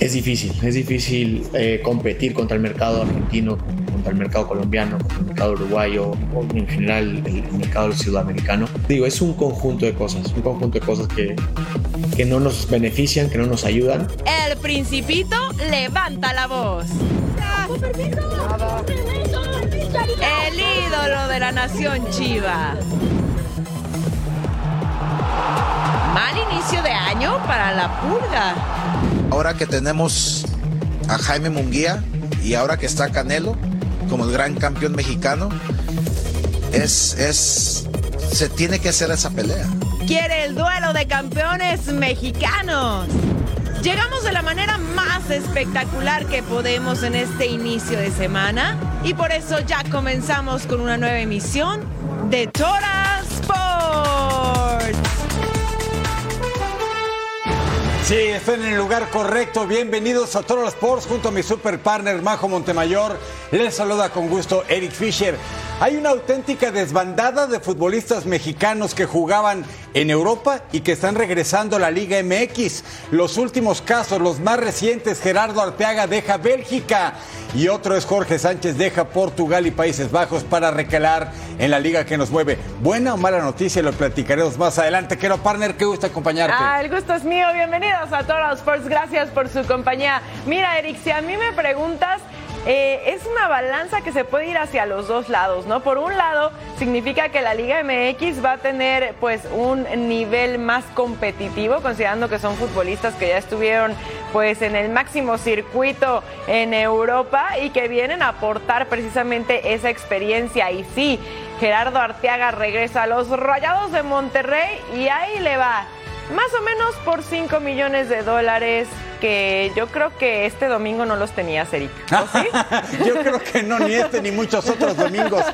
es difícil, es difícil eh, competir contra el mercado argentino, contra el mercado colombiano, contra el mercado uruguayo o en general el, mercado sudamericano. Digo, es un conjunto de cosas, un conjunto de cosas que, que no nos benefician, que no nos ayudan. El principito levanta la voz. El ídolo de la nación chiva. Mal inicio de año para la purga. Ahora que tenemos a Jaime Munguía y ahora que está Canelo como el gran campeón mexicano, es, es, se tiene que hacer esa pelea. Quiere el duelo de campeones mexicanos. Llegamos de la manera más espectacular que podemos en este inicio de semana y por eso ya comenzamos con una nueva emisión de Tora Sí, están en el lugar correcto. Bienvenidos a Toro Sports junto a mi super partner Majo Montemayor. Les saluda con gusto Eric Fisher. Hay una auténtica desbandada de futbolistas mexicanos que jugaban en Europa y que están regresando a la Liga MX. Los últimos casos, los más recientes, Gerardo Arteaga deja Bélgica y otro es Jorge Sánchez deja Portugal y Países Bajos para recalar en la liga que nos mueve. Buena o mala noticia, lo platicaremos más adelante. Quiero, partner, que gusta acompañarte. Ah, el gusto es mío. Bienvenidos a Toro Sports. Gracias por su compañía. Mira, Eric, si a mí me preguntas, eh, es una balanza que se puede ir hacia los dos lados, ¿no? Por un lado, significa que la Liga MX va a tener pues un nivel más competitivo, considerando que son futbolistas que ya estuvieron pues en el máximo circuito en Europa y que vienen a aportar precisamente esa experiencia. Y sí, Gerardo Arteaga regresa a los Rayados de Monterrey y ahí le va. Más o menos por 5 millones de dólares que yo creo que este domingo no los tenías, Eric. yo creo que no, ni este ni muchos otros domingos.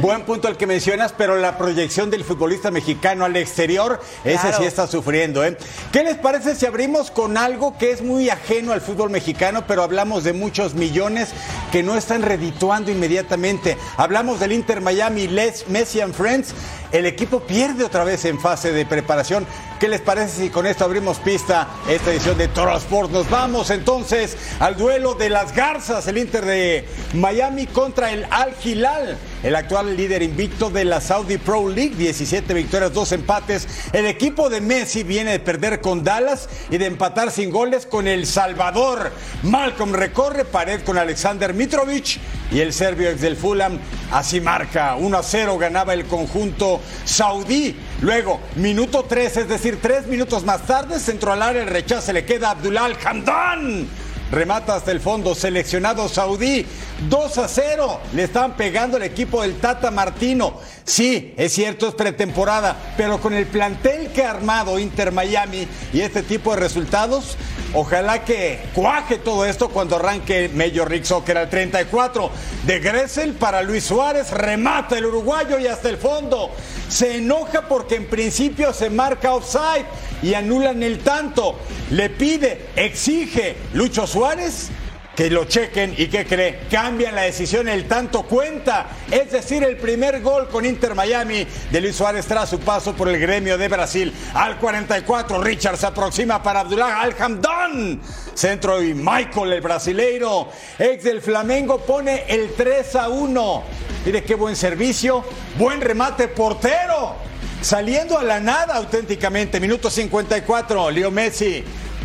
Buen punto el que mencionas, pero la proyección del futbolista mexicano al exterior, ese sí está sufriendo. ¿eh? ¿Qué les parece si abrimos con algo que es muy ajeno al fútbol mexicano, pero hablamos de muchos millones que no están redituando inmediatamente? Hablamos del Inter Miami, Les Messi and Friends. El equipo pierde otra vez en fase de preparación. ¿Qué les parece si con esto abrimos pista esta edición de Toro Sport? Nos vamos entonces al duelo de las Garzas, el Inter de Miami contra el Al Hilal, el actual líder invicto de la Saudi Pro League, 17 victorias, 2 empates. El equipo de Messi viene de perder con Dallas y de empatar sin goles con El Salvador. Malcolm recorre pared con Alexander Mitrovic y el serbio ex del Fulham así marca 1 a 0 ganaba el conjunto saudí. Luego, minuto 3, es decir, 3 minutos más tarde, centro al área, el rechace le queda a Abdullah Hamdan. Remata hasta el fondo, seleccionado saudí. 2 a 0. Le están pegando el equipo del Tata Martino. Sí, es cierto, es pretemporada, pero con el plantel que ha armado Inter Miami y este tipo de resultados, ojalá que cuaje todo esto cuando arranque Major League Soccer al 34. De Gressel para Luis Suárez, remata el uruguayo y hasta el fondo. Se enoja porque en principio se marca offside y anulan el tanto. Le pide, exige Lucho Suárez que lo chequen y que cree, cambian la decisión, el tanto cuenta. Es decir, el primer gol con Inter Miami de Luis Suárez tras su paso por el gremio de Brasil. Al 44, Richard se aproxima para Abdullah Alhamdón. Centro y Michael, el brasileiro, ex del Flamengo, pone el 3 a 1. Mire qué buen servicio, buen remate, portero. Saliendo a la nada auténticamente, minuto 54, Leo Messi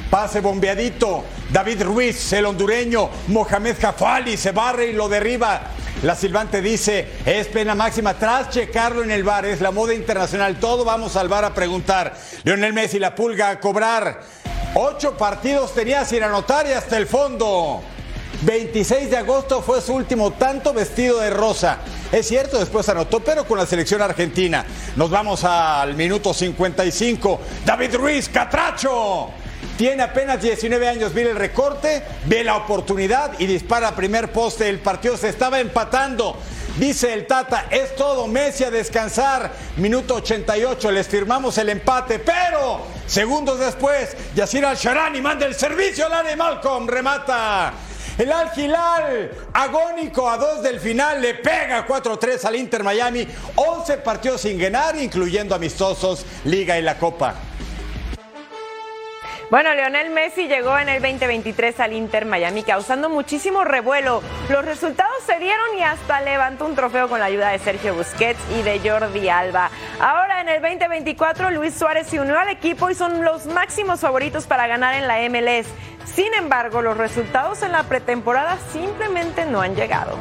Pase bombeadito. David Ruiz, el hondureño. Mohamed Jafali se barre y lo derriba. La silbante dice, es pena máxima tras checarlo en el bar, es la moda internacional, todo vamos al bar a preguntar. Lionel Messi la pulga a cobrar. Ocho partidos tenía sin anotar y hasta el fondo. 26 de agosto fue su último tanto vestido de rosa. Es cierto, después anotó, pero con la selección argentina. Nos vamos al minuto 55. David Ruiz, Catracho. Tiene apenas 19 años, mire el recorte, ve la oportunidad y dispara a primer poste. El partido se estaba empatando. Dice el Tata, es todo Messi a descansar. Minuto 88, les firmamos el empate, pero segundos después, Yacir Al-Sharani manda el servicio al área Malcolm, remata. El Al Hilal, agónico a dos del final, le pega 4-3 al Inter Miami. 11 partidos sin ganar, incluyendo amistosos, Liga y la Copa. Bueno, Lionel Messi llegó en el 2023 al Inter Miami causando muchísimo revuelo. Los resultados se dieron y hasta levantó un trofeo con la ayuda de Sergio Busquets y de Jordi Alba. Ahora en el 2024 Luis Suárez se unió al equipo y son los máximos favoritos para ganar en la MLS. Sin embargo, los resultados en la pretemporada simplemente no han llegado.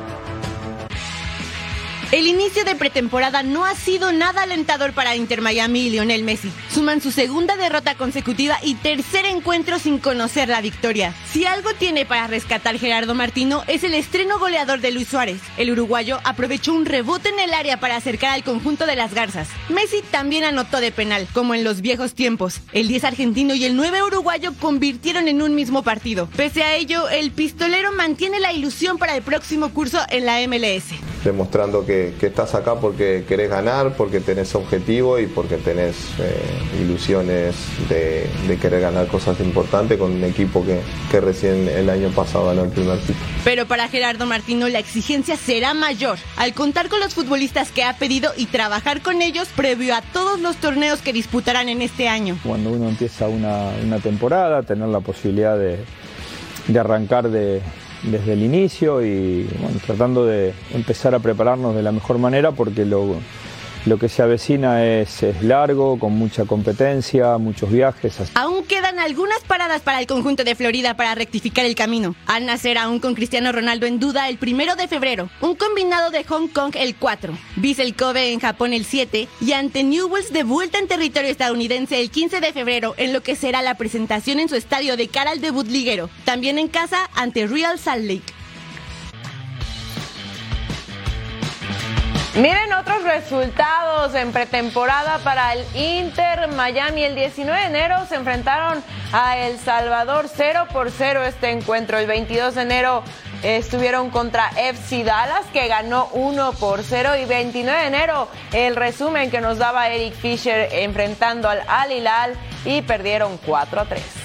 El inicio de pretemporada no ha sido nada alentador para Inter Miami y Lionel Messi. Suman su segunda derrota consecutiva y tercer encuentro sin conocer la victoria. Si algo tiene para rescatar Gerardo Martino es el estreno goleador de Luis Suárez. El uruguayo aprovechó un rebote en el área para acercar al conjunto de las Garzas. Messi también anotó de penal, como en los viejos tiempos. El 10 argentino y el 9 uruguayo convirtieron en un mismo partido. Pese a ello, el pistolero mantiene la ilusión para el próximo curso en la MLS. Demostrando que que, estás acá porque querés ganar, porque tenés objetivo y porque tenés eh, ilusiones de, querer ganar cosas importantes con un equipo que, que recién el año pasado ganó el primer título. Pero para Gerardo Martino la exigencia será mayor al contar con los futbolistas que ha pedido y trabajar con ellos previo a todos los torneos que disputarán en este año. Cuando uno empieza una, una temporada, tener la posibilidad de, de arrancar de, desde el inicio y bueno, tratando de empezar a prepararnos de la mejor manera porque lo, lo que se avecina es, largo, con mucha competencia, muchos viajes. Aún quedan algunas paradas para el conjunto de Florida para rectificar el camino. Al nacer aún con Cristiano Ronaldo en duda el primero de febrero, un combinado de Hong Kong el 4, Vissel Kobe en Japón el 7 y ante Newells de vuelta en territorio estadounidense el 15 de febrero en lo que será la presentación en su estadio de cara al debut liguero. También en casa ante Real Salt Lake. Miren otros resultados en pretemporada para el Inter Miami. El 19 de enero se enfrentaron a El Salvador 0 por 0 este encuentro. El 22 de enero estuvieron contra FC Dallas que ganó 1 por 0 y 29 de enero el resumen que nos daba Eric Fisher enfrentando al Al Hilal y perdieron 4 a 3.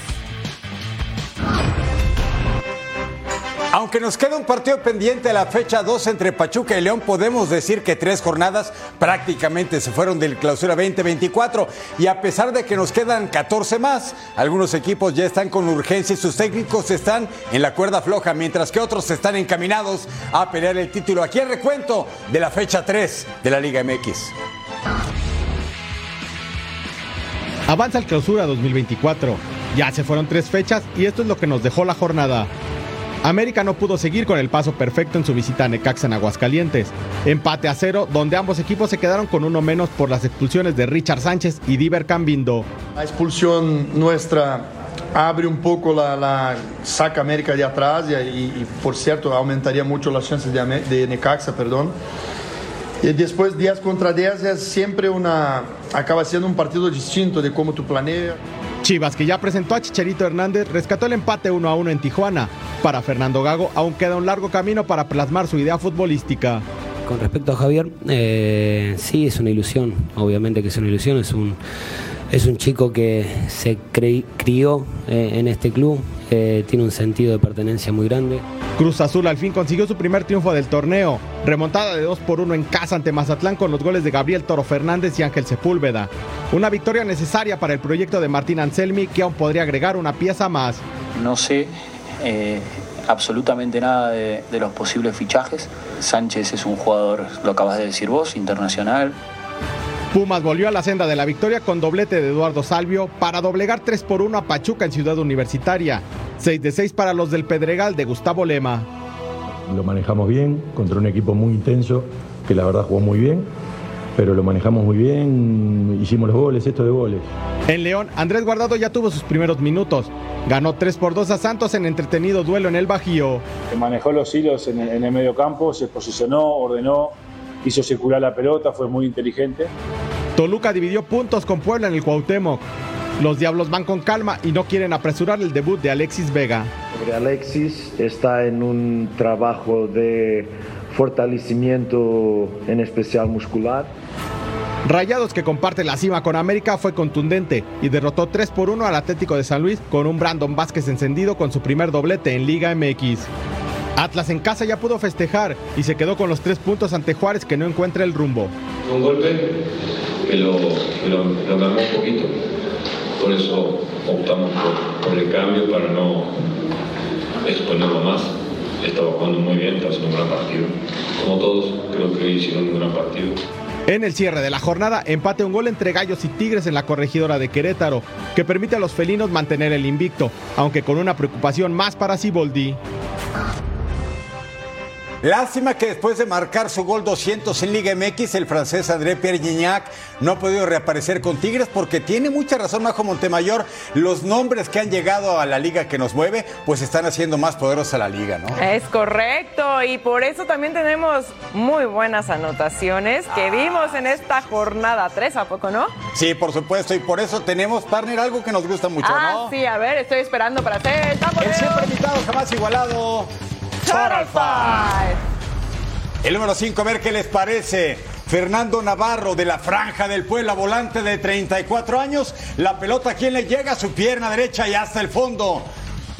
Aunque nos queda un partido pendiente de la fecha 2 entre Pachuca y León, podemos decir que tres jornadas prácticamente se fueron del clausura 2024. Y a pesar de que nos quedan 14 más, algunos equipos ya están con urgencia y sus técnicos están en la cuerda floja, mientras que otros están encaminados a pelear el título. Aquí el recuento de la fecha 3 de la Liga MX. Avanza el clausura 2024. Ya se fueron tres fechas y esto es lo que nos dejó la jornada. América no pudo seguir con el paso perfecto en su visita a Necaxa en Aguascalientes. Empate a cero, donde ambos equipos se quedaron con uno menos por las expulsiones de Richard Sánchez y Diver Cambindo. La expulsión nuestra abre un poco la, saca América de atrás y, por cierto aumentaría mucho las chances de, de Necaxa, perdón. Y después 10 contra 10 es siempre una, acaba siendo un partido distinto de cómo tú planeas. Chivas, que ya presentó a Chicharito Hernández, rescató el empate 1 a 1 en Tijuana. Para Fernando Gago aún queda un largo camino para plasmar su idea futbolística. Con respecto a Javier, eh, sí, es una ilusión, obviamente que es una ilusión, es un, es un chico que se crió eh, en este club, eh, tiene un sentido de pertenencia muy grande. Cruz Azul al fin consiguió su primer triunfo del torneo, remontada de 2 por 1 en casa ante Mazatlán con los goles de Gabriel Toro Fernández y Ángel Sepúlveda. Una victoria necesaria para el proyecto de Martín Anselmi que aún podría agregar una pieza más. No sé eh, absolutamente nada de, de los posibles fichajes. Sánchez es un jugador, lo acabas de decir vos, internacional, Pumas volvió a la senda de la victoria con doblete de Eduardo Salvio para doblegar 3 por 1 a Pachuca en Ciudad Universitaria. 6 de 6 para los del Pedregal de Gustavo Lema. Lo manejamos bien contra un equipo muy intenso que la verdad jugó muy bien, pero lo manejamos muy bien, hicimos los goles, esto de goles. En León, Andrés Guardado ya tuvo sus primeros minutos. Ganó 3 por 2 a Santos en entretenido duelo en el Bajío. Manejó los hilos en el, en el medio campo, se posicionó, ordenó, hizo circular la pelota, fue muy inteligente. Toluca dividió puntos con Puebla en el Cuauhtémoc. Los Diablos van con calma y no quieren apresurar el debut de Alexis Vega. Alexis está en un trabajo de fortalecimiento en especial muscular. Rayados que comparte la cima con América fue contundente y derrotó 3 por 1 al Atlético de San Luis con un Brandon Vázquez encendido con su primer doblete en Liga MX. Atlas en casa ya pudo festejar y se quedó con los tres puntos ante Juárez que no encuentra el rumbo. Un golpe que lo, que lo, lo un poquito. por eso optamos por, el cambio para no exponerlo más. Estaba jugando muy bien, está haciendo un gran partido. Como todos, creo que hicieron un gran partido. En el cierre de la jornada, empate un gol entre Gallos y Tigres en la corregidora de Querétaro, que permite a los felinos mantener el invicto, aunque con una preocupación más para Siboldi. Lástima que después de marcar su gol 200 en Liga MX, el francés André Pierre Gignac no ha podido reaparecer con Tigres porque tiene mucha razón Majo Montemayor. Los nombres que han llegado a la liga que nos mueve, pues están haciendo más poderosa la liga, ¿no? Es correcto y por eso también tenemos muy buenas anotaciones que vimos en esta jornada 3, ¿a poco no? Sí, por supuesto, y por eso tenemos, partner, algo que nos gusta mucho, ah, ¿no? sí, a ver, estoy esperando para hacer el El siempre invitado, jamás igualado. Total El número 5, a ver qué les parece. Fernando Navarro de la Franja del Puebla, volante de 34 años. La pelota, ¿quién le llega? Su pierna derecha y hasta el fondo.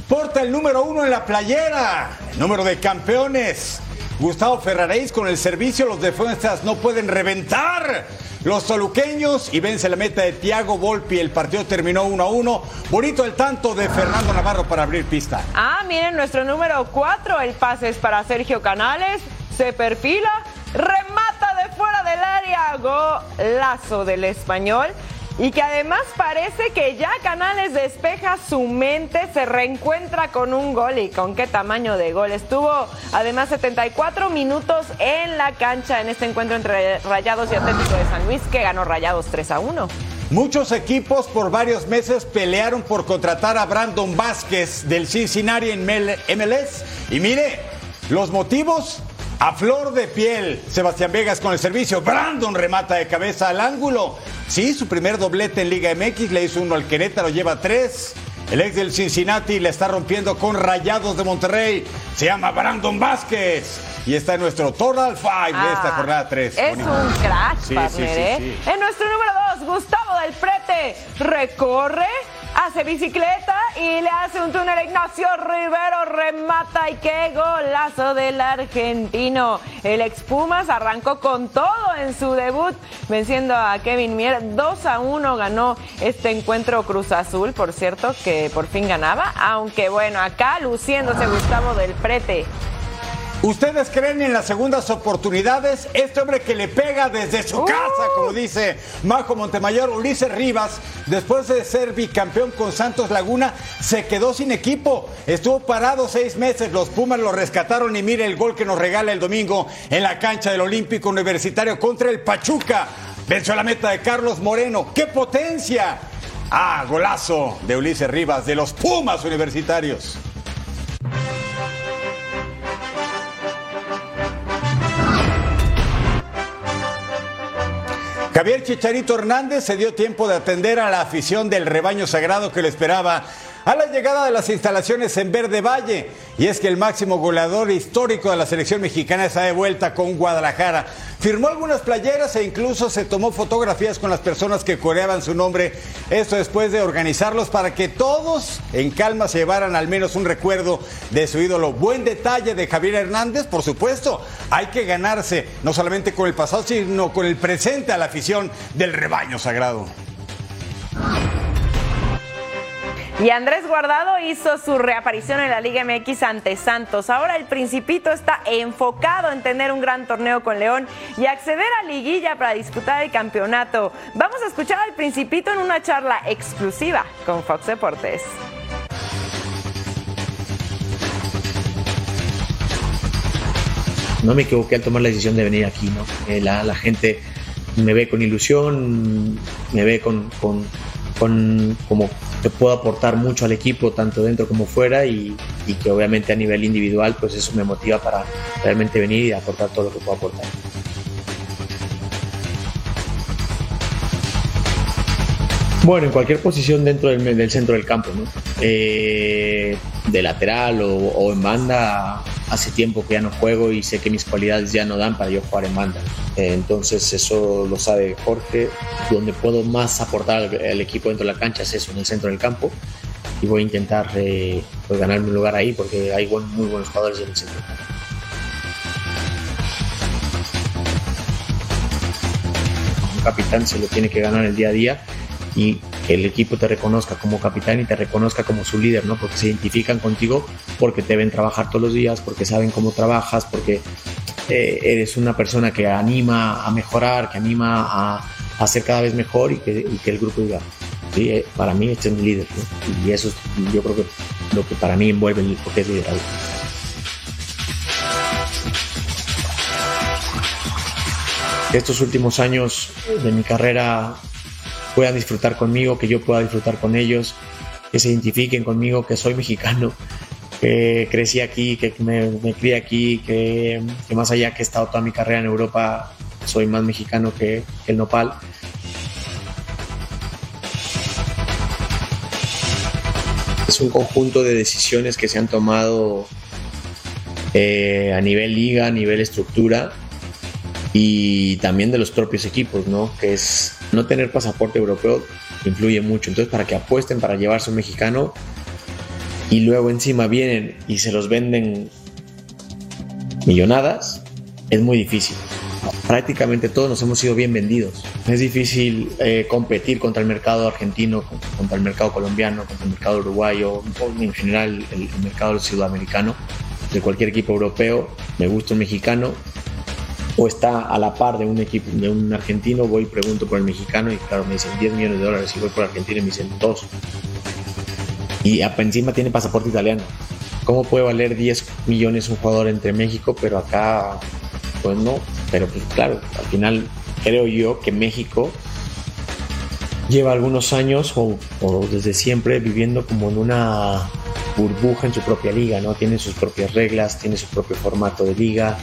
Porta el número uno en la playera. número de campeones. Gustavo Ferraréis con el servicio. Los defensas no pueden reventar los toluqueños y vence la meta de Tiago Volpi. El partido terminó 1 a 1. Bonito el tanto de Fernando Navarro para abrir pista. Ah, miren, nuestro número 4, el pase es para Sergio Canales. Se perfila, remata de fuera del área. Golazo del español y que además parece que ya Canales despeja su mente, se reencuentra con un gol y con qué tamaño de gol. Estuvo además 74 minutos en la cancha en este encuentro entre Rayados y Atlético de San Luis que ganó Rayados 3 a 1. Muchos equipos por varios meses pelearon por contratar a Brandon Vázquez del Cincinnati en MLS y mire, los motivos a flor de piel, Sebastián Vegas con el servicio. Brandon remata de cabeza al ángulo. Sí, su primer doblete en Liga MX le hizo uno al Querétaro, lleva tres. El ex del Cincinnati le está rompiendo con Rayados de Monterrey. Se llama Brandon Vázquez. Y está en nuestro Total Five de esta ah, jornada 3. Es un crash, partner, ¿eh? En nuestro número 2, Gustavo del Prete recorre hace bicicleta y le hace un túnel a Ignacio Rivero, remata y qué golazo del argentino. El ex Pumas arrancó con todo en su debut, venciendo a Kevin Mier. 2 a 1 ganó este encuentro Cruz Azul, por cierto, que por fin ganaba, aunque bueno, acá luciéndose Gustavo del Prete. ¿Ustedes creen en las segundas oportunidades? Este hombre que le pega desde su casa, como dice Majo Montemayor, Ulises Rivas, después de ser bicampeón con Santos Laguna, se quedó sin equipo. Estuvo parado seis meses, los Pumas lo rescataron y mire el gol que nos regala el domingo en la cancha del Olímpico Universitario contra el Pachuca. Venció la meta de Carlos Moreno. ¡Qué potencia! Ah, golazo de Ulises Rivas de los Pumas Universitarios. Javier Chicharito Hernández se dio tiempo de atender a la afición del rebaño sagrado que le esperaba a la llegada de las instalaciones en Verde Valle. Y es que el máximo goleador histórico de la selección mexicana está de vuelta con Guadalajara. Firmó algunas playeras e incluso se tomó fotografías con las personas que coreaban su nombre. Esto después de organizarlos para que todos en calma se llevaran al menos un recuerdo de su ídolo. Buen detalle de Javier Hernández, por supuesto. Hay que ganarse no solamente con el pasado, sino con el presente a la afición del rebaño sagrado. Y Andrés Guardado hizo su reaparición en la Liga MX ante Santos. Ahora el Principito está enfocado en tener un gran torneo con León y acceder a liguilla para disputar el campeonato. Vamos a escuchar al Principito en una charla exclusiva con Fox Deportes. No me equivoqué al tomar la decisión de venir aquí, ¿no? Eh, la, gente me ve con ilusión, me ve con, con, con como que puedo aportar mucho al equipo, tanto dentro como fuera, y, que obviamente a nivel individual, pues eso me motiva para realmente venir y aportar todo lo que puedo aportar. Bueno, en cualquier posición dentro del, centro del campo, ¿no? Eh, de lateral o, en banda, hace tiempo que ya no juego y sé que mis cualidades ya no dan para yo jugar en banda. Eh, entonces eso lo sabe Jorge. Donde puedo más aportar al, equipo dentro de la cancha es eso, en el centro del campo. Y voy a intentar eh, pues ganarme un lugar ahí porque hay muy buenos jugadores en el centro. Un capitán se lo tiene que ganar el día a día y el equipo te reconozca como capitán y te reconozca como su líder, ¿no? Porque se identifican contigo, porque te ven trabajar todos los días, porque saben cómo trabajas, porque eh, eres una persona que anima a mejorar, que anima a, a ser cada vez mejor y que, y que el grupo diga, sí, eh, para mí este es mi líder, ¿no? Y eso es, yo creo que lo que para mí envuelve el porque es liderazgo. estos últimos años de mi carrera puedan disfrutar conmigo, que yo pueda disfrutar con ellos, que se identifiquen conmigo, que soy mexicano, que crecí aquí, que me, me crié aquí, que, más allá que he estado toda mi carrera en Europa, soy más mexicano que, que el nopal. Es un conjunto de decisiones que se han tomado eh, a nivel liga, a nivel estructura, y también de los propios equipos, ¿no? Que es no tener pasaporte europeo influye mucho. Entonces, para que apuesten para llevarse un mexicano y luego encima vienen y se los venden millonadas, es muy difícil. Prácticamente todos nos hemos sido bien vendidos. Es difícil eh, competir contra el mercado argentino, contra el mercado colombiano, contra el mercado uruguayo, en general el, el mercado sudamericano. De cualquier equipo europeo, me gusta un mexicano, o está a la par de un equipo, de un argentino, voy y pregunto por el mexicano y claro, me dicen 10 millones de dólares y voy por Argentina y me dicen 2. Y encima tiene pasaporte italiano. ¿Cómo puede valer 10 millones un jugador entre México, pero acá, pues no? Pero pues claro, al final creo yo que México lleva algunos años o, o desde siempre viviendo como en una burbuja en su propia liga, ¿no? Tiene sus propias reglas, tiene su propio formato de liga,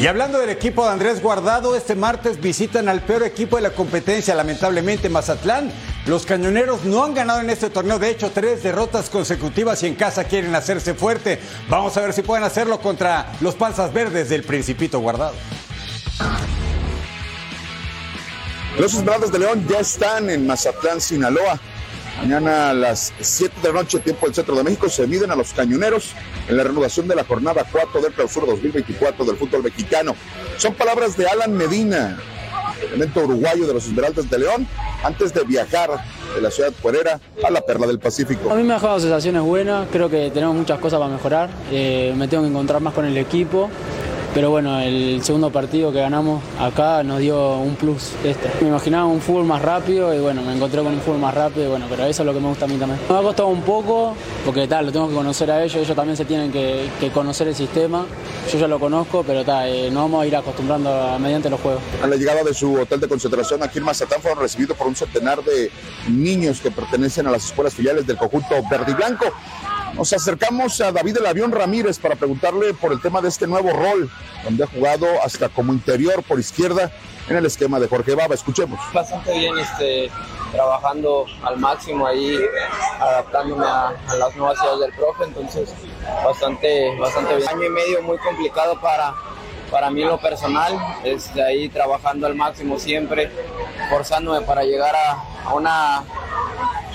y hablando del equipo de Andrés Guardado, este martes visitan al peor equipo de la competencia, lamentablemente Mazatlán. Los cañoneros no han ganado en este torneo, de hecho, tres derrotas consecutivas y en casa quieren hacerse fuerte. Vamos a ver si pueden hacerlo contra los panzas verdes del Principito Guardado. Los Esmeraldas de León ya están en Mazatlán, Sinaloa. Mañana a las 7 de la noche, tiempo del centro de México, se miden a los cañoneros en la reanudación de la jornada 4 del clausura 2024 del fútbol mexicano. Son palabras de Alan Medina, elemento uruguayo de los Esmeraldas de León, antes de viajar de la ciudad puerera a la Perla del Pacífico. A mí me ha dejado sensaciones buenas, creo que tenemos muchas cosas para mejorar, eh, me tengo que encontrar más con el equipo. Pero bueno, el segundo partido que ganamos acá nos dio un plus este. Me imaginaba un fútbol más rápido y bueno, me encontré con un fútbol más rápido y bueno, pero eso es lo que me gusta a mí también. Me ha costado un poco porque tal, lo tengo que conocer a ellos, ellos también se tienen que, que conocer el sistema. Yo ya lo conozco, pero tal, eh, nos vamos a ir acostumbrando a, mediante los juegos. A la llegada de su hotel de concentración aquí en Mazatán fueron recibidos por un centenar de niños que pertenecen a las escuelas filiales del conjunto verde y blanco. Nos acercamos a David El Avión Ramírez para preguntarle por el tema de este nuevo rol, donde ha jugado hasta como interior por izquierda en el esquema de Jorge Baba. Escuchemos. Bastante bien, este, trabajando al máximo ahí, adaptándome a, a las nuevas ideas del profe, entonces bastante, bastante bien. Año y medio muy complicado para, para mí lo personal, este, ahí trabajando al máximo siempre, forzándome para llegar a, a una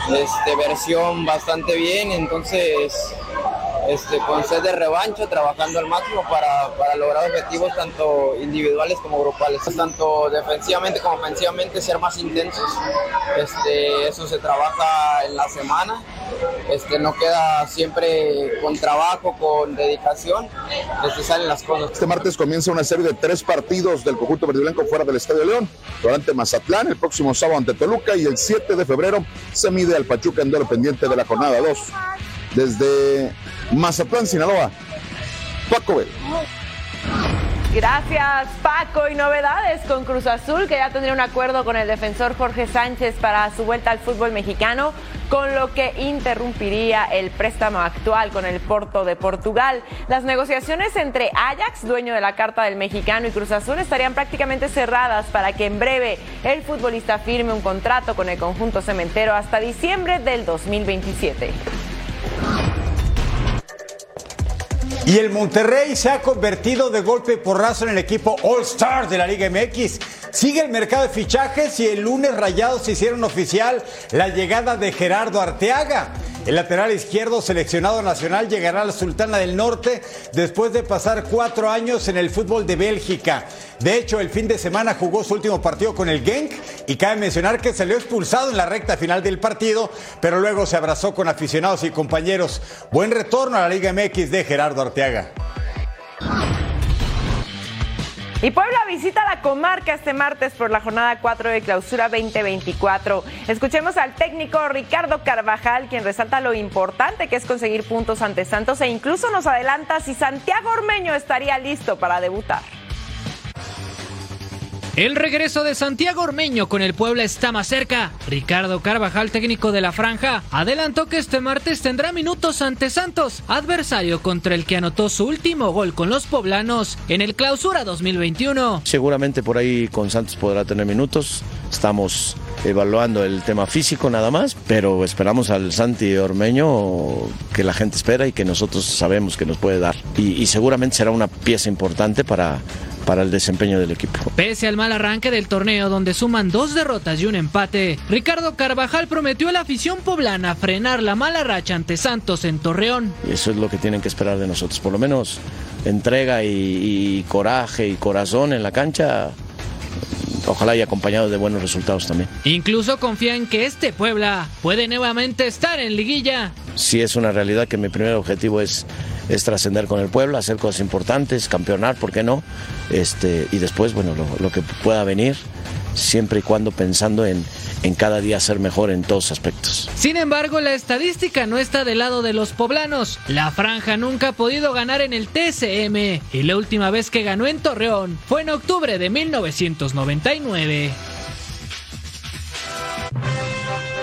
este, versión bastante bien, entonces este, con sed de revancha, trabajando al máximo para, para, lograr objetivos tanto individuales como grupales, tanto defensivamente como ofensivamente, ser más intensos. Este, eso se trabaja en la semana, este, no queda siempre con trabajo, con dedicación, este, salen las cosas. Este martes comienza una serie de tres partidos del conjunto verde blanco fuera del Estadio León, durante Mazatlán, el próximo sábado ante Toluca y el 7 de febrero se mide al Pachuca en pendiente de la jornada 2 desde Mazatlán, Sinaloa. Paco Bell. Gracias, Paco. Y novedades con Cruz Azul, que ya tendría un acuerdo con el defensor Jorge Sánchez para su vuelta al fútbol mexicano, con lo que interrumpiría el préstamo actual con el Porto de Portugal. Las negociaciones entre Ajax, dueño de la carta del mexicano, y Cruz Azul estarían prácticamente cerradas para que en breve el futbolista firme un contrato con el conjunto cementero hasta diciembre del 2027. Y el Monterrey se ha convertido de golpe y porrazo en el equipo All Star de la Liga MX. Sigue el mercado de fichajes y el lunes Rayados hicieron oficial la llegada de Gerardo Arteaga. El lateral izquierdo seleccionado nacional llegará a la Sultana del Norte después de pasar cuatro años en el fútbol de Bélgica. De hecho, el fin de semana jugó su último partido con el Genk y cabe mencionar que salió expulsado en la recta final del partido, pero luego se abrazó con aficionados y compañeros. Buen retorno a la Liga MX de Gerardo Arteaga. Y Puebla visita la comarca este martes por la jornada 4 de clausura 2024. Escuchemos al técnico Ricardo Carvajal, quien resalta lo importante que es conseguir puntos ante Santos e incluso nos adelanta si Santiago Ormeño estaría listo para debutar. El regreso de Santiago Ormeño con el Puebla está más cerca. Ricardo Carvajal, técnico de la franja, adelantó que este martes tendrá minutos ante Santos, adversario contra el que anotó su último gol con los poblanos en el Clausura 2021. Seguramente por ahí con Santos podrá tener minutos. Estamos evaluando el tema físico nada más, pero esperamos al Santi Ormeño que la gente espera y que nosotros sabemos que nos puede dar. Y, y seguramente será una pieza importante para para el desempeño del equipo. Pese al mal arranque del torneo donde suman dos derrotas y un empate, Ricardo Carvajal prometió a la afición poblana frenar la mala racha ante Santos en Torreón. Eso es lo que tienen que esperar de nosotros, por lo menos entrega y, y coraje y corazón en la cancha ojalá y acompañado de buenos resultados también. Incluso confía en que este Puebla puede nuevamente estar en liguilla. Sí es una realidad que mi primer objetivo es, es trascender con el Puebla, hacer cosas importantes, campeonar, ¿por qué no? Este, y después, bueno, lo, lo que pueda venir, siempre y cuando pensando en, en cada día ser mejor en todos aspectos. Sin embargo, la estadística no está del lado de los poblanos. La franja nunca ha podido ganar en el TSM y la última vez que ganó en Torreón fue en octubre de 1999.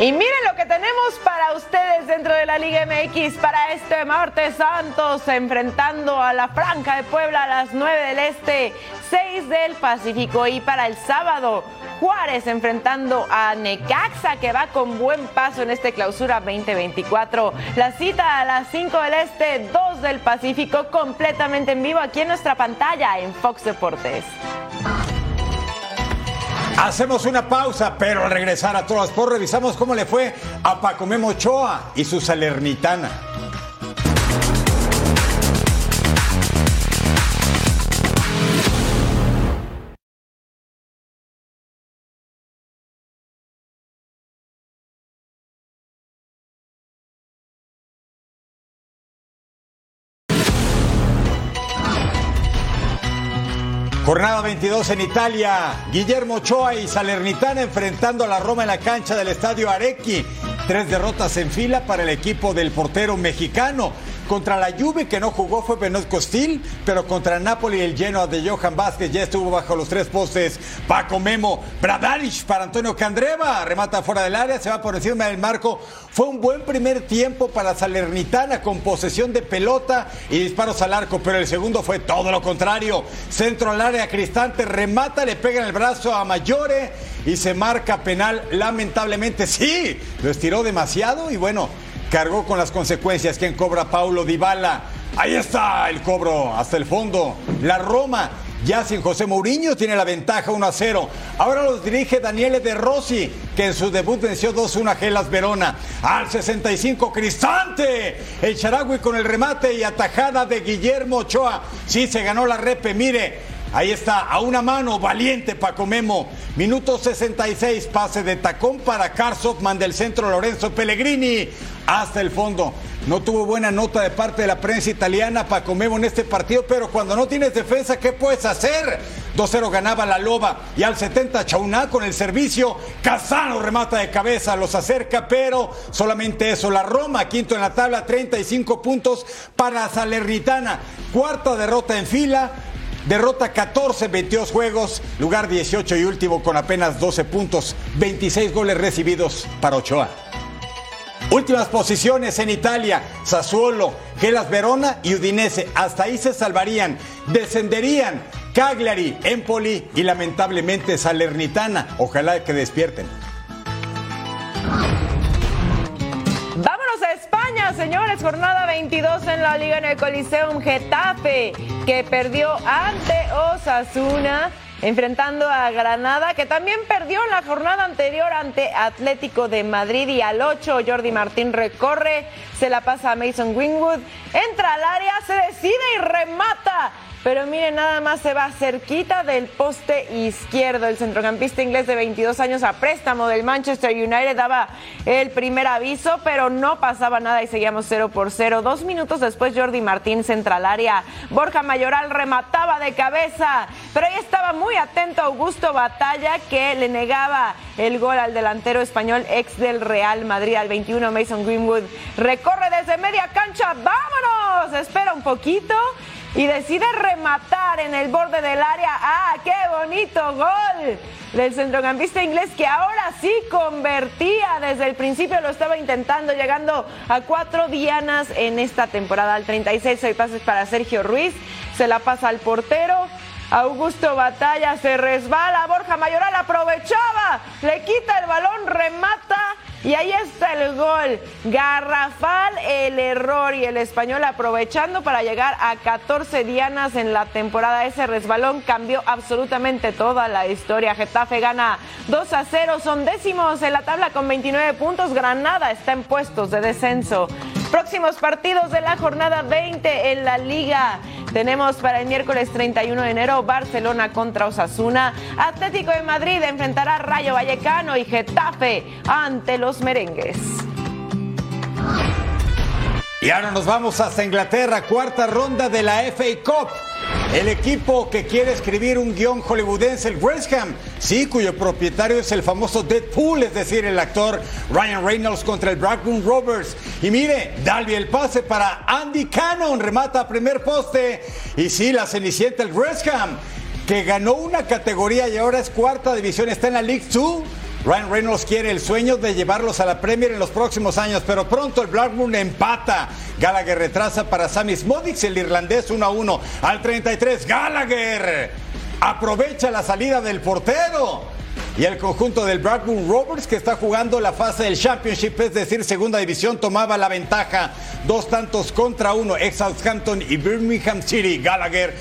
Y miren lo que tenemos para ustedes dentro de la Liga MX para este martes Santos enfrentando a la Franja de Puebla a las 9 del Este, 6 del Pacífico y para el sábado Juárez enfrentando a Necaxa que va con buen paso en este clausura 2024. La cita a las 5 del Este, 2 del Pacífico completamente en vivo aquí en nuestra pantalla en Fox Deportes. Hacemos una pausa, pero al regresar a todas por revisamos cómo le fue a Paco Memo Ochoa y su Salernitana. Jornada 22 en Italia. Guillermo Ochoa y Salernitana enfrentando a la Roma en la cancha del estadio Arequi. Tres derrotas en fila para el equipo del portero mexicano. Contra la Juve que no jugó fue Benoit Costil, pero contra Napoli el lleno de Johan Vázquez ya estuvo bajo los tres postes. Paco Memo, Bradaric para Antonio Candreva, remata fuera del área, se va por encima del marco. Fue un buen primer tiempo para Salernitana con posesión de pelota y disparos al arco, pero el segundo fue todo lo contrario. Centro al área, Cristante remata, le pega en el brazo a Mayore y se marca penal. Lamentablemente, sí, lo estiró demasiado y bueno, cargó con las consecuencias. ¿Quién cobra? Paulo Dybala. Ahí está el cobro hasta el fondo. La Roma ya sin José Mourinho tiene la ventaja 1 a 0. Ahora los dirige Daniele De Rossi, que en su debut venció 2-1 a Gelas Verona. Al 65 Cristante. El Charagüi con el remate y atajada de Guillermo Ochoa. Sí se ganó la repe, mire. Ahí está, a una mano, valiente Paco Memo. Minuto 66, pase de tacón para Karsov, manda el centro Lorenzo Pellegrini hasta el fondo. No tuvo buena nota de parte de la prensa italiana Paco Memo en este partido, pero cuando no tienes defensa, ¿qué puedes hacer? 2-0 ganaba la Loba y al 70 Chauná con el servicio. Casano remata de cabeza, los acerca, pero solamente eso. La Roma, quinto en la tabla, 35 puntos para Salernitana. Cuarta derrota en fila. Derrota 14 en 22 juegos, lugar 18 y último con apenas 12 puntos, 26 goles recibidos para Ochoa. Últimas posiciones en Italia, Sassuolo, Gelas Verona y Udinese. Hasta ahí se salvarían, descenderían Cagliari, Empoli y lamentablemente Salernitana. Ojalá que despierten. Señores. Jornada 22 en la Liga en el Coliseum Getafe, que perdió ante Osasuna enfrentando a Granada, que también perdió en la jornada anterior ante Atlético de Madrid y al 8 Jordi Martín recorre, se la pasa a Mason Greenwood, entra al área, se decide y remata pero mire, nada más se va cerquita del poste izquierdo. El centrocampista inglés de 22 años a préstamo del Manchester United daba el primer aviso, pero no pasaba nada y seguíamos 0 por 0. Dos minutos después, Jordi Martín central área. Borja Mayoral remataba de cabeza, pero ahí estaba muy atento Augusto Batalla que le negaba el gol al delantero español ex del Real Madrid al 21 Mason Greenwood. Recorre desde media cancha, vámonos, espera un poquito y decide rematar en el borde del área. ¡Ah, qué bonito gol! Del centrocampista inglés que ahora sí convertía. Desde el principio lo estaba intentando, llegando a cuatro dianas en esta temporada. Al 36 hay pases para Sergio Ruiz. Se la pasa al portero. Augusto Batalla se resbala. Borja Mayoral aprovechaba. Le quita el balón, remata y ahí está el gol. Garrafal el error y el español aprovechando para llegar a 14 dianas en la temporada. Ese resbalón cambió absolutamente toda la historia. Getafe gana 2 a 0. Son décimos en la tabla con 29 puntos. Granada está en puestos de descenso. Próximos partidos de la jornada 20 en la liga. Tenemos para el miércoles 31 de enero Barcelona contra Osasuna. Atlético de Madrid enfrentará a Rayo Vallecano y Getafe ante los merengues. Y ahora nos vamos hasta Inglaterra, cuarta ronda de la FA Cup. El equipo que quiere escribir un guion hollywoodense, el West Ham, sí, cuyo propietario es el famoso Deadpool, es decir, el actor Ryan Reynolds contra el Blackburn Rovers. Y mire, Dalby el pase para Andy Cannon, remata a primer poste. Y sí, la cenicienta, el West Ham, que ganó una categoría y ahora es cuarta división, está en la League 2 Ryan Reynolds quiere el sueño de llevarlos a la Premier en los próximos años, pero pronto el Blackburn empata. Gallagher retrasa para Sammy Smodix, el irlandés 1 a 1. Al 33, Gallagher aprovecha la salida del portero. Y el conjunto del Blackburn Rovers, que está jugando la fase del Championship, es decir, segunda división, tomaba la ventaja. Dos tantos contra uno, ex Southampton y Birmingham City. Gallagher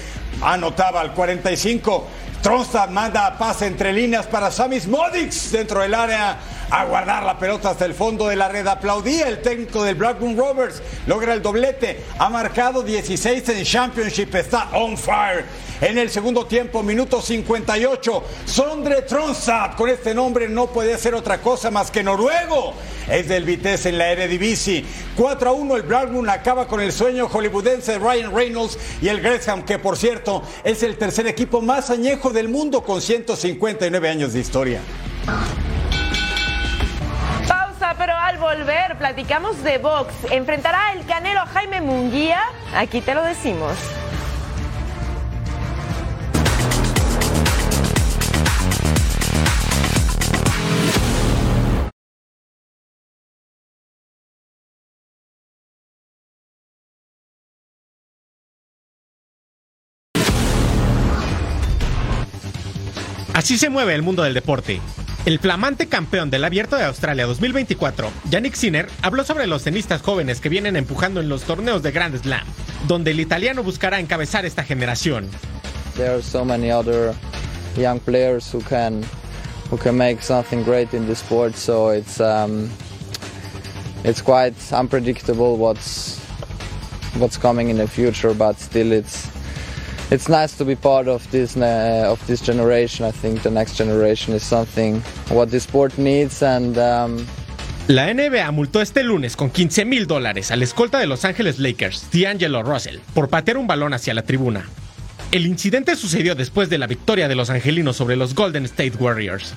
anotaba al 45. Tronstad manda pase entre líneas para Samis Modix dentro del área a guardar la pelota hasta el fondo de la red. Aplaudía el técnico del Blackburn Rovers, logra el doblete, ha marcado 16 en Championship, está on fire. En el segundo tiempo, minuto 58, Sondre Tronstad, con este nombre no puede ser otra cosa más que noruego. Es del Vitesse en la Eredivisie. 4 a 1 el Blackburn acaba con el sueño hollywoodense de Ryan Reynolds y el Gresham, que por cierto es el tercer equipo más añejo del mundo con 159 años de historia. Pero al volver platicamos de box. ¿Enfrentará el Canelo a Jaime Munguía? Aquí te lo decimos. Así se mueve el mundo del deporte. El flamante campeón del Abierto de Australia 2024, Yannick Sinner, habló sobre los tenistas jóvenes que vienen empujando en los torneos de Grand Slam, donde el italiano buscará encabezar esta generación. There are so many other young players who can who can make something great in the sport, so it's um, it's quite unpredictable what's what's coming in the future, but still it's it's nice to be part of this uh, of this generation. I think the next generation is something what the sport needs and. Um, la NBA multó este lunes con 15 mil dólares al escolta de Los Ángeles Lakers, D'Angelo Russell, por patear un balón hacia la tribuna. El incidente sucedió después de la victoria de los angelinos sobre los Golden State Warriors.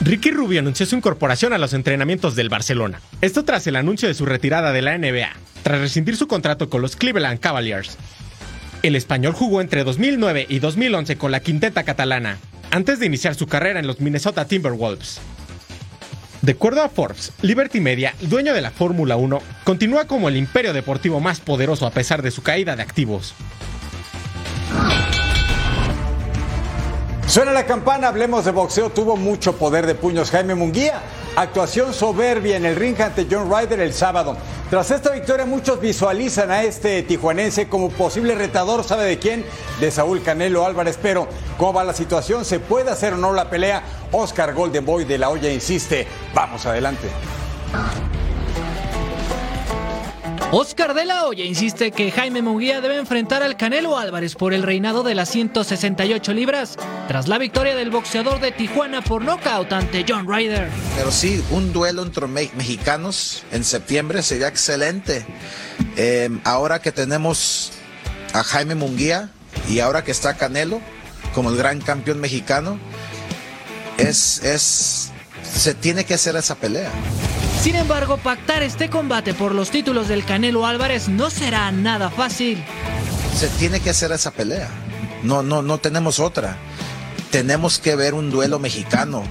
Ricky Rubio anunció su incorporación a los entrenamientos del Barcelona. Esto tras el anuncio de su retirada de la NBA, tras rescindir su contrato con los Cleveland Cavaliers. El español jugó entre 2009 y 2011 con la quinteta catalana, antes de iniciar su carrera en los Minnesota Timberwolves. De acuerdo a Forbes, Liberty Media, dueño de la Fórmula 1, continúa como el imperio deportivo más poderoso a pesar de su caída de activos. Suena la campana, hablemos de boxeo. Tuvo mucho poder de puños Jaime Munguía. Actuación soberbia en el ring ante John Ryder el sábado. Tras esta victoria, muchos visualizan a este tijuanense como posible retador, ¿sabe de quién? De Saúl Canelo Álvarez. Pero, ¿cómo va la situación? ¿Se puede hacer o no la pelea? Oscar Golden Boy de la olla insiste. Vamos adelante. Oscar de la Hoya insiste que Jaime Munguía debe enfrentar al Canelo Álvarez por el reinado de las 168 libras, tras la victoria del boxeador de Tijuana por nocaut ante John Ryder. Pero sí, un duelo entre mexicanos en septiembre sería excelente. Eh, ahora que tenemos a Jaime Munguía y ahora que está Canelo como el gran campeón mexicano, es, es, se tiene que hacer esa pelea. Sin embargo, pactar este combate por los títulos del Canelo Álvarez no será nada fácil. Se tiene que hacer esa pelea. No, no, no tenemos otra. Tenemos que ver un duelo mexicano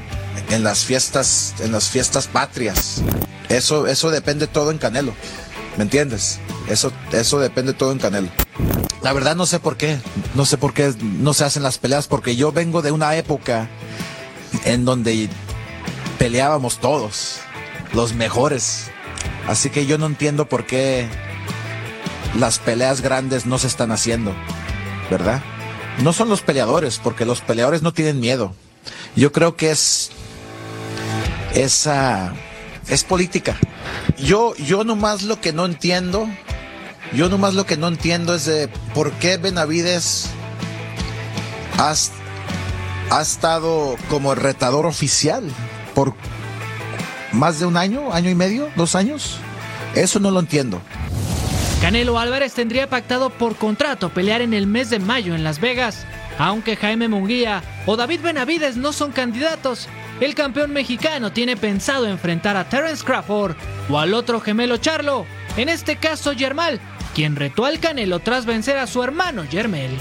en las fiestas, en las fiestas patrias. Eso, eso depende todo en Canelo. ¿Me entiendes? Eso, eso depende todo en Canelo. La verdad no sé por qué. No sé por qué no se hacen las peleas. Porque yo vengo de una época en donde peleábamos todos los mejores. Así que yo no entiendo por qué las peleas grandes no se están haciendo, ¿verdad? No son los peleadores, porque los peleadores no tienen miedo. Yo creo que es esa es política. Yo yo nomás lo que no entiendo, yo nomás lo que no entiendo es de por qué Benavides ha, ha estado como retador oficial. ¿Por más de un año, año y medio, dos años. Eso no lo entiendo. Canelo Álvarez tendría pactado por contrato pelear en el mes de mayo en Las Vegas. Aunque Jaime Munguía o David Benavides no son candidatos, el campeón mexicano tiene pensado enfrentar a Terence Crawford o al otro gemelo Charlo, en este caso Yermal, quien retó al Canelo tras vencer a su hermano Yermel.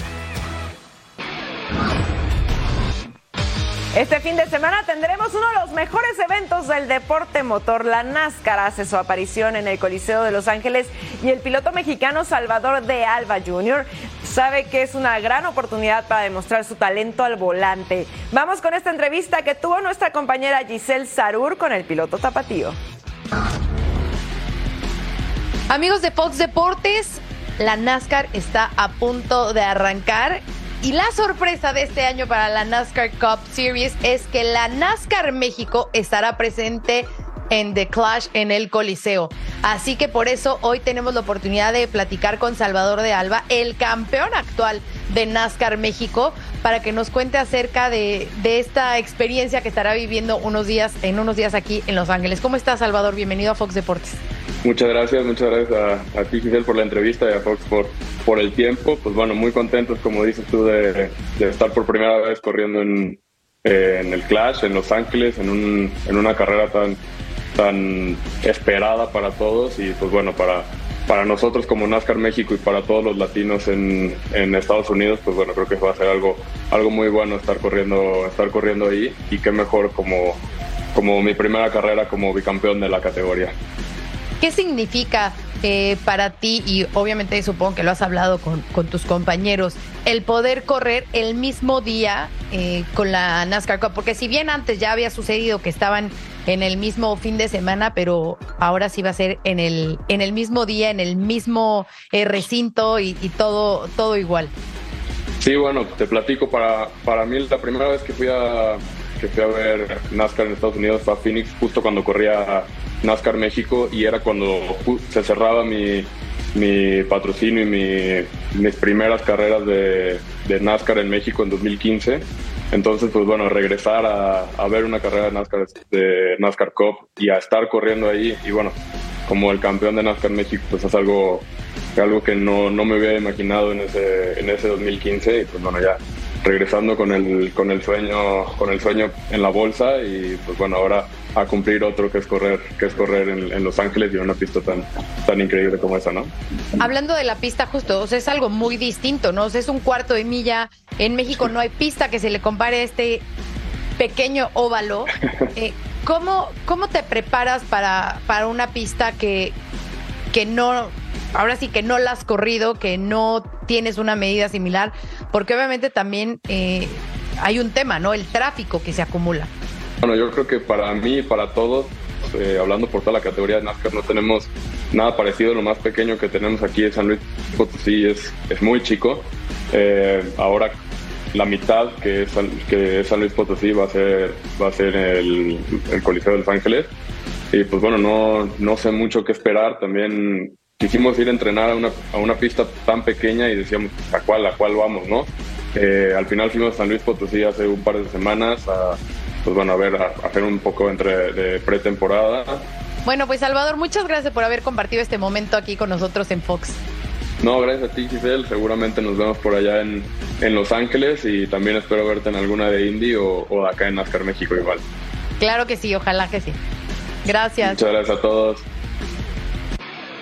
Este fin de semana tendremos uno de los mejores eventos del deporte motor. La NASCAR hace su aparición en el Coliseo de Los Ángeles y el piloto mexicano Salvador de Alba Jr. sabe que es una gran oportunidad para demostrar su talento al volante. Vamos con esta entrevista que tuvo nuestra compañera Giselle Sarur con el piloto tapatío. Amigos de Fox Deportes, la NASCAR está a punto de arrancar y la sorpresa de este año para la NASCAR Cup Series es que la NASCAR México estará presente en The Clash en el Coliseo. Así que por eso hoy tenemos la oportunidad de platicar con Salvador de Alba, el campeón actual de NASCAR México, para que nos cuente acerca de, de, esta experiencia que estará viviendo unos días, en unos días aquí en Los Ángeles. ¿Cómo estás, Salvador? Bienvenido a Fox Deportes. Muchas gracias, muchas gracias a, a ti, Giselle, por la entrevista y a Fox por, por el tiempo. Pues bueno, muy contentos, como dices tú, de, de estar por primera vez corriendo en, eh, en el Clash, en Los Ángeles, en, un, en una carrera tan, tan esperada para todos y pues bueno, para, para nosotros como NASCAR México y para todos los latinos en, en, Estados Unidos, pues bueno, creo que va a ser algo, algo muy bueno estar corriendo, estar corriendo ahí y qué mejor como, como mi primera carrera como bicampeón de la categoría. ¿Qué significa eh, para ti, y obviamente supongo que lo has hablado con, tus compañeros, el poder correr el mismo día eh, con la NASCAR Cup? Porque si bien antes ya había sucedido que estaban en el mismo fin de semana, pero ahora sí va a ser en el, en el mismo día, en el mismo eh, recinto y, y, todo, todo igual. Sí, bueno, te platico, para, para mí la primera vez que fui a que fui a ver NASCAR en Estados Unidos fue a Phoenix justo cuando corría NASCAR México y era cuando se cerraba mi, mi patrocinio y mi, mis primeras carreras de, de, NASCAR en México en 2015. Entonces, pues bueno, regresar a, a, ver una carrera de NASCAR, de NASCAR Cup y a estar corriendo ahí y bueno, como el campeón de NASCAR México, pues es algo, algo que no, no me hubiera imaginado en ese, en ese 2015 y pues bueno, ya regresando con el, con el sueño, con el sueño en la bolsa y pues bueno, ahora a cumplir otro que es correr, que es correr en, en, Los Ángeles y en una pista tan, tan increíble como esa, ¿no? Hablando de la pista justo, o sea, es algo muy distinto, ¿no? O sea, es un cuarto de milla. En México no hay pista que se le compare a este pequeño óvalo. Eh, ¿cómo, ¿Cómo te preparas para, para una pista que, que no, ahora sí que no la has corrido, que no tienes una medida similar? Porque obviamente también... Eh, hay un tema, ¿no? El tráfico que se acumula. Bueno, yo creo que para mí y para todos, eh, hablando por toda la categoría de NASCAR, no tenemos nada parecido. Lo más pequeño que tenemos aquí en San Luis Potosí es, es muy chico. Eh, ahora la mitad que es, San, Luis Potosí va a ser, va a ser el, Coliseo de Los Ángeles. Y pues bueno, no, no sé mucho qué esperar. También quisimos ir a entrenar a una, a una pista tan pequeña y decíamos, ¿a cuál, a cuál vamos, no? Eh, al final fuimos a San Luis Potosí hace un par de semanas a, pues bueno, a ver, a, a hacer un poco entre de pretemporada. Bueno, pues Salvador, muchas gracias por haber compartido este momento aquí con nosotros en Fox. No, gracias a ti, Giselle. Seguramente nos vemos por allá en, en Los Ángeles y también espero verte en alguna de Indy o, o acá en NASCAR México igual. Claro que sí, ojalá que sí. Gracias. Muchas gracias a todos.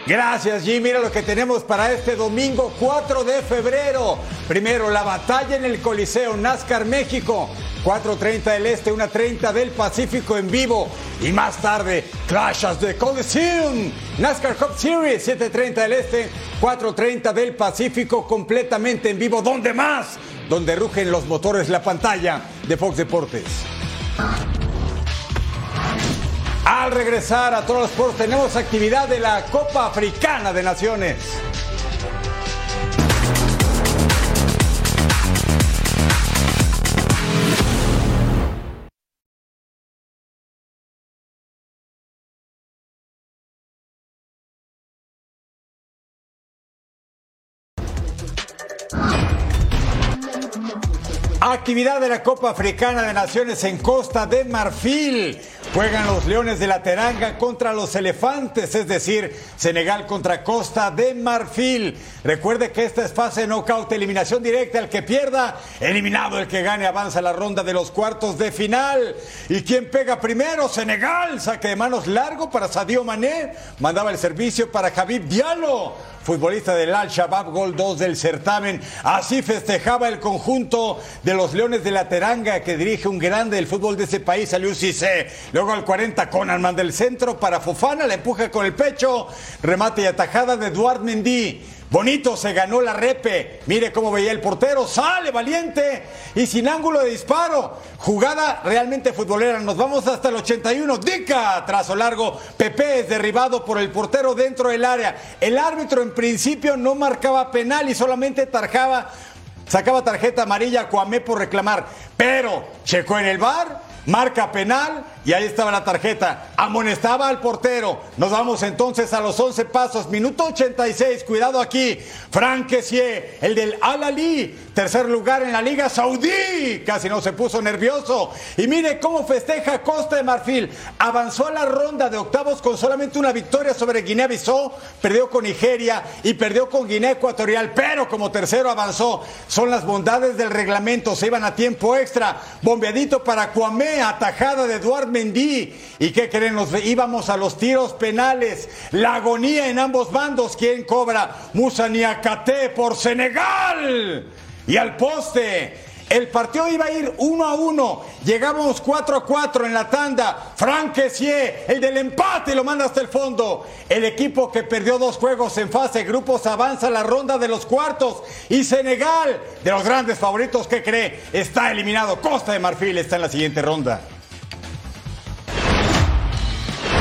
Gracias, Jim. Mira lo que tenemos para este domingo 4 de febrero. Primero, la batalla en el Coliseo NASCAR México. 4.30 del Este, 1.30 del Pacífico en vivo. Y más tarde, Clashes de Coliseum. NASCAR Cup Series, 7.30 del Este, 4.30 del Pacífico, completamente en vivo. ¿Dónde más? Donde rugen los motores, la pantalla de Fox Deportes. Al regresar a todos los Sports tenemos actividad de la Copa Africana de Naciones. Actividad de la Copa Africana de Naciones en Costa de Marfil. Juegan los Leones de la Teranga contra los Elefantes, es decir, Senegal contra Costa de Marfil. Recuerde que esta es fase knockout, eliminación directa. El que pierda, eliminado. El que gane avanza la ronda de los cuartos de final. ¿Y quién pega primero? Senegal. Saque de manos largo para Sadio Mané. Mandaba el servicio para Javib Diallo futbolista del Al-Shabaab, gol 2 del certamen. Así festejaba el conjunto de los Leones de la Teranga que dirige un grande del fútbol de ese país, Aliou Cissé. Luego al 40, Conanman del centro para Fofana, le empuja con el pecho, remate y atajada de Eduard Mendy. Bonito se ganó la repe. Mire cómo veía el portero. Sale valiente y sin ángulo de disparo. Jugada realmente futbolera. Nos vamos hasta el 81. Dica, trazo largo. Pepe es derribado por el portero dentro del área. El árbitro en principio no marcaba penal y solamente tarjaba, sacaba tarjeta amarilla a Cuamé por reclamar. Pero checó en el bar marca penal y ahí estaba la tarjeta. Amonestaba al portero. Nos vamos entonces a los 11 pasos. Minuto 86. Cuidado aquí. Frank Kessier, el del Al-Ali. Tercer lugar en la Liga Saudí. Casi no se puso nervioso. Y mire cómo festeja Costa de Marfil. Avanzó a la ronda de octavos con solamente una victoria sobre Guinea-Bissau. Perdió con Nigeria y perdió con Guinea Ecuatorial. Pero como tercero avanzó. Son las bondades del reglamento. Se iban a tiempo extra. Bombeadito para Cuamé atajada de Eduard Mendy. ¿Y qué creen? Nos íbamos a los tiros penales. La agonía en ambos bandos. ¿Quién cobra? Musa Niakate por Senegal. Y al poste. El partido iba a ir uno a uno. Llegamos 4 a 4 en la tanda. Frank Kessier, el del empate, lo manda hasta el fondo. El equipo que perdió dos juegos en fase grupos avanza a la ronda de los cuartos. Y Senegal, de los grandes favoritos que cree, está eliminado. Costa de Marfil está en la siguiente ronda.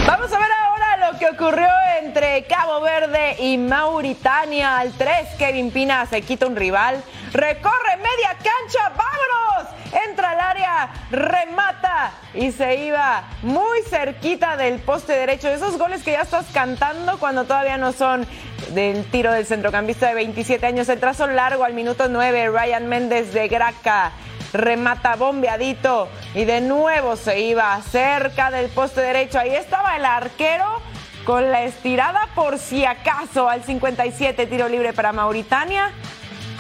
Vamos a ver ahora lo que ocurrió entre Cabo Verde y Mauritania. Al 3, Kevin Pina se quita un rival, recorre media cancha, vámonos, entra al área, remata y se iba muy cerquita del poste derecho. Esos goles que ya estás cantando cuando todavía no son del tiro del centrocampista de 27 años. El trazo largo al minuto 9, Ryan Méndez de Graca remata bombeadito y de nuevo se iba cerca del poste derecho. Ahí estaba el arquero con la estirada por si acaso al 57 tiro libre para Mauritania.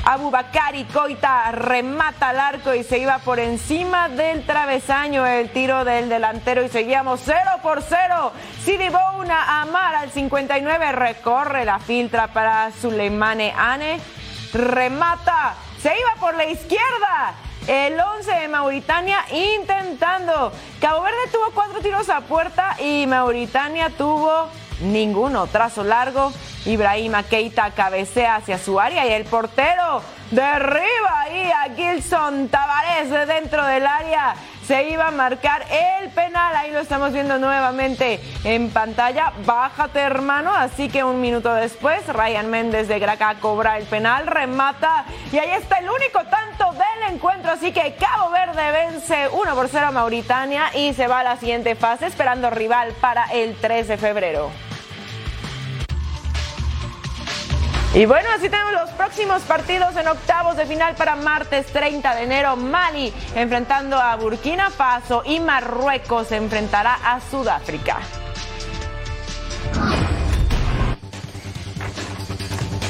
Abubakari Coita remata al arco y se iba por encima del travesaño el tiro del delantero y seguíamos 0 por 0. Sidi Bouna Amar al 59 recorre la filtra para Suleimane Ane. Remata, se iba por la izquierda el 11 de Mauritania intentando. Cabo Verde tuvo cuatro tiros a puerta y Mauritania tuvo ninguno. Trazo largo Ibrahima Keita cabecea hacia su área y el portero derriba ahí a Gilson Tavares de dentro del área. Se iba a marcar el penal. Ahí lo estamos viendo nuevamente en pantalla. Bájate, hermano. Así que un minuto después, Ryan Méndez de Graca cobra el penal, remata. Y ahí está el único tanto del encuentro. Así que Cabo Verde vence 1 por 0 a Mauritania y se va a la siguiente fase, esperando rival para el 3 de febrero. Y bueno, así tenemos los próximos partidos en octavos de final para martes 30 de enero. Mali enfrentando a Burkina Faso y Marruecos enfrentará a Sudáfrica.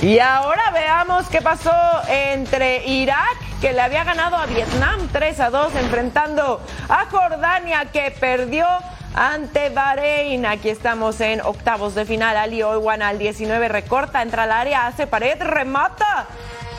Y ahora veamos qué pasó entre Irak, que le había ganado a Vietnam 3 a 2, enfrentando a Jordania, que perdió ante Bahrein. Aquí estamos en octavos de final. Ali Oiwan al 19 recorta, entra al área, hace pared, remata.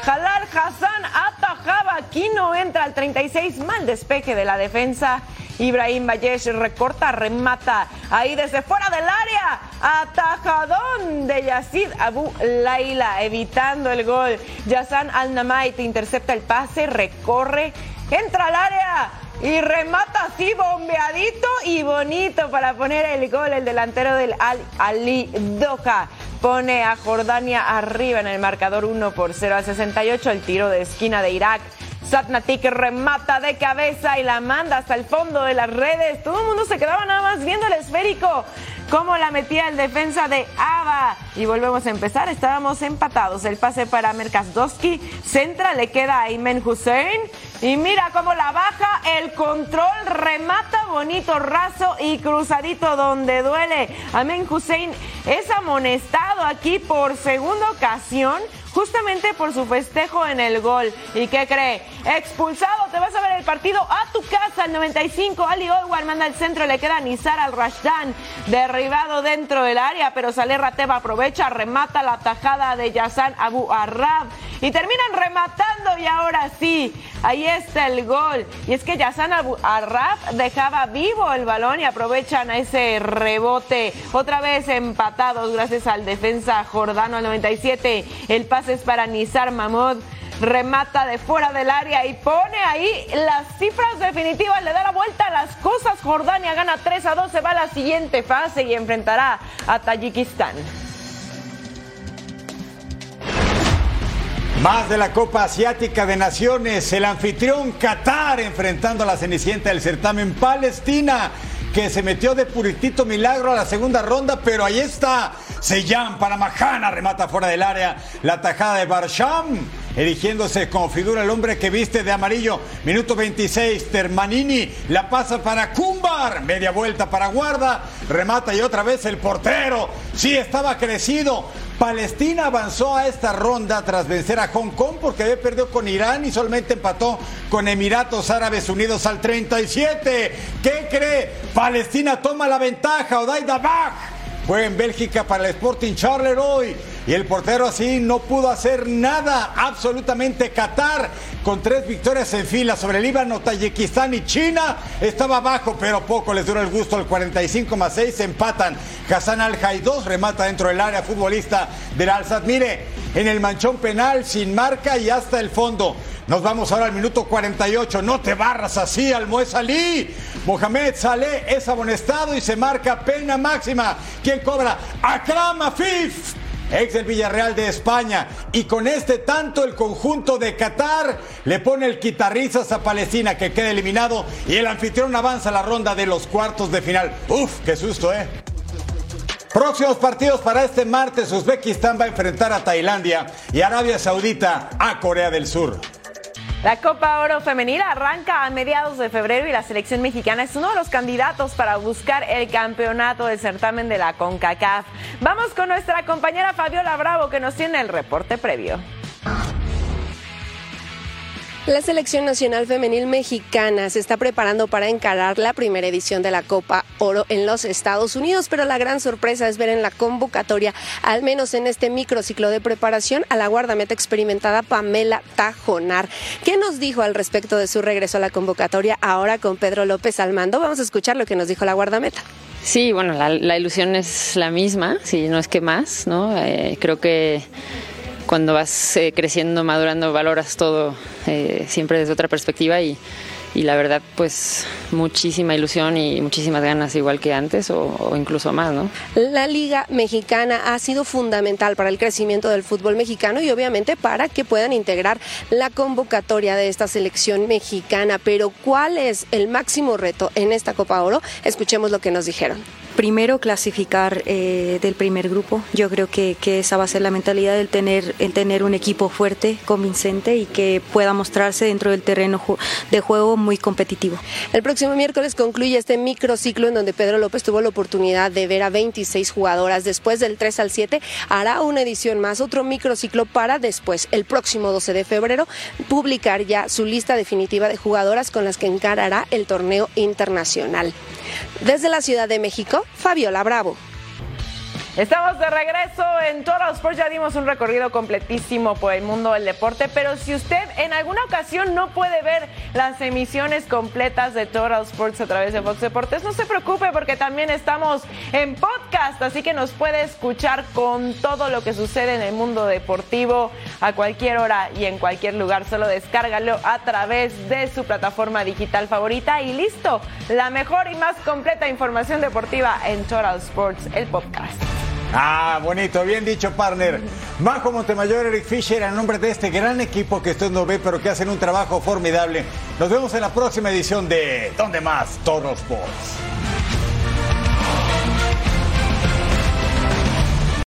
Jalal Hassan atajaba. Aquí no entra al 36. Mal despeje de la defensa. Ibrahim Bayesh recorta, remata. Ahí desde fuera del área. Atajadón de Yazid Abu Laila, evitando el gol. Yazan Al-Namait intercepta el pase, recorre, entra al área y remata así bombeadito y bonito para poner el gol el delantero del Al Ali Doha. Pone a Jordania arriba en el marcador 1 por 0 a 68 el tiro de esquina de Irak. Satnatik remata de cabeza y la manda hasta el fondo de las redes. Todo el mundo se quedaba nada más viendo el esférico cómo la metía el defensa de Ava. Y volvemos a empezar, estábamos empatados. El pase para Merkasdowski, centra, le queda a Aymen Hussein. Y mira cómo la baja, el control, remata bonito, raso y cruzadito donde duele. Aymen Hussein es amonestado aquí por segunda ocasión justamente por su festejo en el gol. ¿Y qué cree? Expulsado, te vas a ver el partido a tu casa, el 95. Ali Oiwar manda al centro, le queda Nizar al Rashdan, derribado dentro del área, pero Saleh Rateba aprovecha, remata la tajada de Yassan Abu Arrab y terminan rematando y ahora sí, ahí está el gol. Y es que Yassan Abu Arrab dejaba vivo el balón y aprovechan ese rebote. Otra vez empatados gracias al defensa Jordano al 97. El pase es para Nizar Mahmoud. Remata de fuera del área y pone ahí las cifras definitivas. Le da la vuelta a las cosas. Jordania gana 3 a 2. Se va a la siguiente fase y enfrentará a Tayikistán. Más de la Copa Asiática de Naciones, el anfitrión Qatar enfrentando a la cenicienta del certamen Palestina, que se metió de puritito milagro a la segunda ronda, pero ahí está. Seyam para Mahana, remata fuera del área la tajada de Barsham, erigiéndose como figura el hombre que viste de amarillo. Minuto 26, Termanini la pasa para Kumbar, media vuelta para Guarda, remata y otra vez el portero. Sí, estaba crecido. Palestina avanzó a esta ronda tras vencer a Hong Kong porque había perdido con Irán y solamente empató con Emiratos Árabes Unidos al 37. ¿Qué cree? Palestina toma la ventaja. Odaida Bach fue en Bélgica para el Sporting Charleroi y el portero así no pudo hacer nada. Absolutamente Qatar con tres victorias en fila sobre Líbano, Tayikistán y China. Estaba abajo, pero poco les duró el gusto. Al 45 más 6 empatan. Hassan Al Haidós remata dentro del área futbolista del Al Mire, en el manchón penal, sin marca y hasta el fondo. Nos vamos ahora al minuto 48. No te barras así, Almoez Ali. Mohamed Saleh es amonestado y se marca pena máxima. ¿Quién cobra? Akram Afif ex del Villarreal de España. Y con este tanto el conjunto de Qatar le pone el quitarrizas a Palestina que queda eliminado y el anfitrión avanza a la ronda de los cuartos de final. Uf, qué susto, ¿eh? Próximos partidos para este martes, Uzbekistán va a enfrentar a Tailandia y Arabia Saudita a Corea del Sur. La Copa Oro Femenil arranca a mediados de febrero y la selección mexicana es uno de los candidatos para buscar el campeonato del certamen de la CONCACAF. Vamos con nuestra compañera Fabiola Bravo que nos tiene el reporte previo. La selección nacional femenil mexicana se está preparando para encarar la primera edición de la Copa Oro en los Estados Unidos, pero la gran sorpresa es ver en la convocatoria, al menos en este microciclo de preparación, a la guardameta experimentada Pamela Tajonar. ¿Qué nos dijo al respecto de su regreso a la convocatoria ahora con Pedro López al mando? Vamos a escuchar lo que nos dijo la guardameta. Sí, bueno, la, ilusión es la misma, si no es que más, ¿no? Eh, creo que cuando vas eh, creciendo, madurando, valoras todo eh, siempre desde otra perspectiva y, y la verdad pues muchísima ilusión y muchísimas ganas igual que antes o, incluso más, ¿no? La Liga Mexicana ha sido fundamental para el crecimiento del fútbol mexicano y obviamente para que puedan integrar la convocatoria de esta selección mexicana, pero ¿cuál es el máximo reto en esta Copa Oro? Escuchemos lo que nos dijeron primero clasificar eh, del primer grupo. Yo creo que, esa va a ser la mentalidad del tener, el tener un equipo fuerte, convincente y que pueda mostrarse dentro del terreno de juego muy competitivo. El próximo miércoles concluye este microciclo en donde Pedro López tuvo la oportunidad de ver a 26 jugadoras. Después del 3 al 7 hará una edición más, otro microciclo para después, el próximo 12 de febrero, publicar ya su lista definitiva de jugadoras con las que encarará el torneo internacional. Desde la Ciudad de México, Fabiola Bravo. Estamos de regreso en Total Sports. Ya dimos un recorrido completísimo por el mundo del deporte, pero si usted en alguna ocasión no puede ver las emisiones completas de Total Sports a través de Fox Deportes, no se preocupe porque también estamos en podcast, así que nos puede escuchar con todo lo que sucede en el mundo deportivo a cualquier hora y en cualquier lugar. Solo descárgalo a través de su plataforma digital favorita y listo. La mejor y más completa información deportiva en Total Sports, el podcast. Ah, bonito, bien dicho, partner. Majo Montemayor, Eric Fisher, en nombre de este gran equipo que usted no ve, pero que hacen un trabajo formidable. Nos vemos en la próxima edición de ¿Dónde más? Todos Sports.